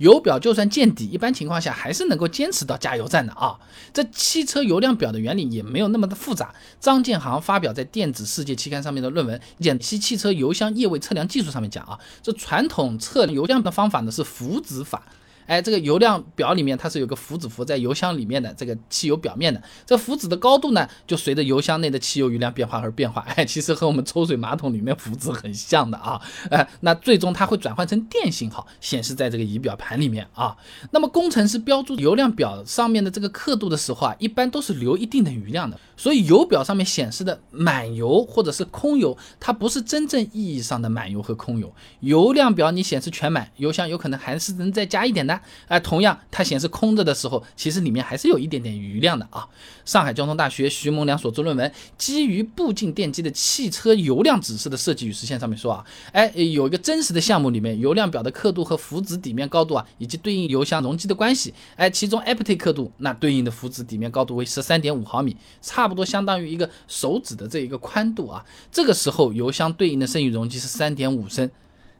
油表就算见底，一般情况下还是能够坚持到加油站的啊。这汽车油量表的原理也没有那么的复杂。张建航发表在《电子世界》期刊上面的论文《简析汽车油箱液位测量技术》上面讲啊，这传统测油量的方法呢是浮子法。哎，这个油量表里面它是有个浮子浮在油箱里面的这个汽油表面的，这浮子的高度呢，就随着油箱内的汽油余量变化而变化。哎，其实和我们抽水马桶里面浮子很像的啊。哎，那最终它会转换成电信号显示在这个仪表盘里面啊。那么工程师标注油量表上面的这个刻度的时候啊，一般都是留一定的余量的。所以油表上面显示的满油或者是空油，它不是真正意义上的满油和空油。油量表你显示全满，油箱有可能还是能再加一点的。哎，同样它显示空着的时候，其实里面还是有一点点余量的啊。上海交通大学徐梦良所做论文，基于步进电机的汽车油量指示的设计与实现上面说啊，哎，有一个真实的项目里面，油量表的刻度和浮子底面高度啊，以及对应油箱容积的关系，哎，其中 apt 刻度那对应的浮子底面高度为十三点五毫米，差不多相当于一个手指的这一个宽度啊，这个时候油箱对应的剩余容积是三点五升，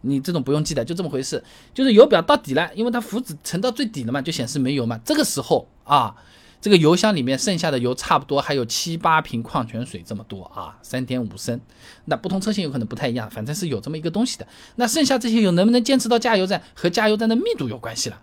你这种不用记的，就这么回事，就是油表到底了，因为它浮子沉到最底了嘛，就显示没油嘛，这个时候啊，这个油箱里面剩下的油差不多还有七八瓶矿泉水这么多啊，三点五升，那不同车型有可能不太一样，反正是有这么一个东西的，那剩下这些油能不能坚持到加油站和加油站的密度有关系了。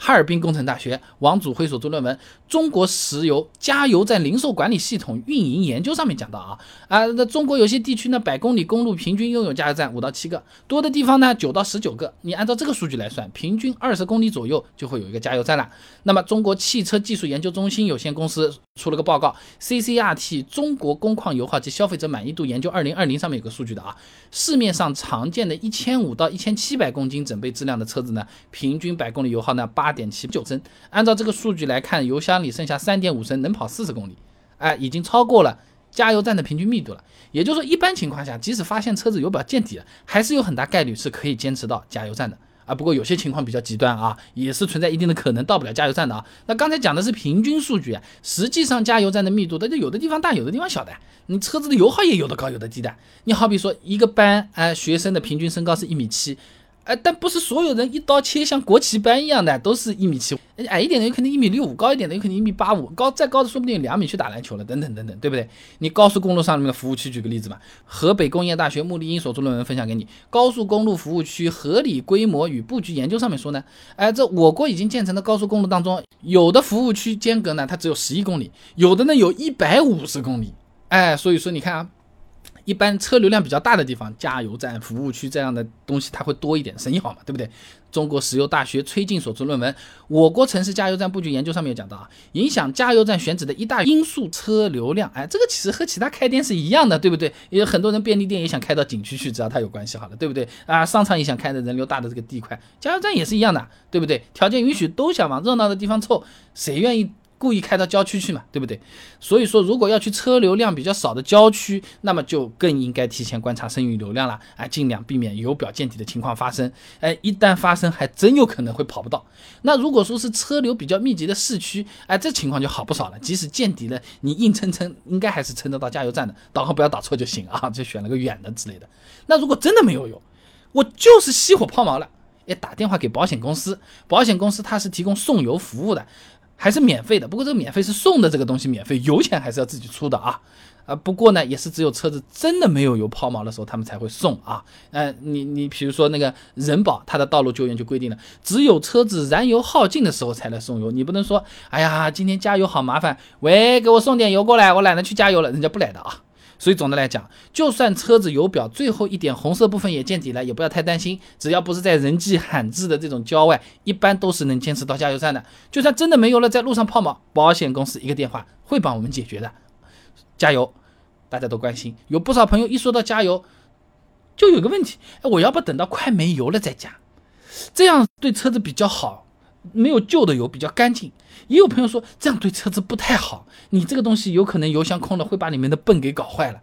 哈尔滨工程大学王祖辉所做论文《中国石油加油站零售管理系统运营研究》上面讲到啊啊，那中国有些地区呢，百公里公路平均拥有加油站五到七个，多的地方呢九到十九个。你按照这个数据来算，平均二十公里左右就会有一个加油站了。那么，中国汽车技术研究中心有限公司出了个报告，《CCRT 中国工况油耗及消费者满意度研究二零二零》上面有个数据的啊，市面上常见的一千五到一千七百公斤整备质量的车子呢，平均百公里油耗呢八。八点七九升，按照这个数据来看，油箱里剩下三点五升，能跑四十公里，哎，已经超过了加油站的平均密度了。也就是说，一般情况下，即使发现车子油表见底了，还是有很大概率是可以坚持到加油站的啊。不过有些情况比较极端啊，也是存在一定的可能到不了加油站的啊。那刚才讲的是平均数据啊，实际上加油站的密度，它就有的地方大，有的地方小的。你车子的油耗也有的高，有的低的。你好比说一个班，哎，学生的平均身高是一米七。哎，但不是所有人一刀切像国旗班一样的，都是一米七。矮一点的有可能一米六五，高一点的有可能一米八五，高再高的说不定两米去打篮球了，等等等等，对不对？你高速公路上面的服务区，举个例子嘛，河北工业大学穆立英所做论文分享给你，《高速公路服务区合理规模与布局研究》上面说呢，哎，这我国已经建成的高速公路当中，有的服务区间隔呢，它只有十一公里，有的呢有一百五十公里，哎，所以说你看啊。一般车流量比较大的地方，加油站、服务区这样的东西，它会多一点，生意好嘛，对不对？中国石油大学崔静所做论文《我国城市加油站布局研究》上面有讲到啊，影响加油站选址的一大因素车流量。哎，这个其实和其他开店是一样的，对不对？也有很多人便利店也想开到景区去，只要它有关系好了，对不对？啊，商场也想开的人流大的这个地块，加油站也是一样的，对不对？条件允许都想往热闹的地方凑，谁愿意？故意开到郊区去嘛，对不对？所以说，如果要去车流量比较少的郊区，那么就更应该提前观察剩余流量了，哎，尽量避免油表见底的情况发生。哎，一旦发生，还真有可能会跑不到。那如果说是车流比较密集的市区，哎，这情况就好不少了。即使见底了，你硬撑撑，应该还是撑得到加油站的。导航不要导错就行啊，就选了个远的之类的。那如果真的没有油，我就是熄火抛锚了，哎，打电话给保险公司，保险公司它是提供送油服务的。还是免费的，不过这个免费是送的，这个东西免费，油钱还是要自己出的啊啊！不过呢，也是只有车子真的没有油抛锚的时候，他们才会送啊。嗯，你你比如说那个人保，它的道路救援就规定了，只有车子燃油耗尽的时候才来送油，你不能说，哎呀，今天加油好麻烦，喂，给我送点油过来，我懒得去加油了，人家不来的啊。所以总的来讲，就算车子油表最后一点红色部分也见底了，也不要太担心。只要不是在人迹罕至的这种郊外，一般都是能坚持到加油站的。就算真的没油了，在路上抛锚，保险公司一个电话会帮我们解决的。加油，大家都关心。有不少朋友一说到加油，就有个问题：哎，我要不等到快没油了再加，这样对车子比较好。没有旧的油比较干净，也有朋友说这样对车子不太好，你这个东西有可能油箱空了会把里面的泵给搞坏了，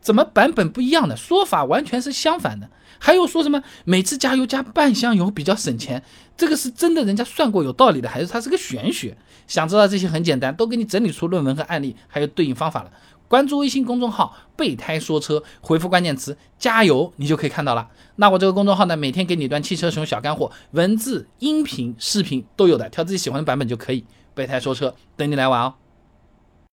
怎么版本不一样的说法完全是相反的？还有说什么每次加油加半箱油比较省钱，这个是真的人家算过有道理的，还是它是个玄学？想知道这些很简单，都给你整理出论文和案例，还有对应方法了。关注微信公众号“备胎说车”，回复关键词“加油”，你就可以看到了。那我这个公众号呢，每天给你一段汽车使用小干货，文字、音频、视频都有的，挑自己喜欢的版本就可以。备胎说车，等你来玩哦。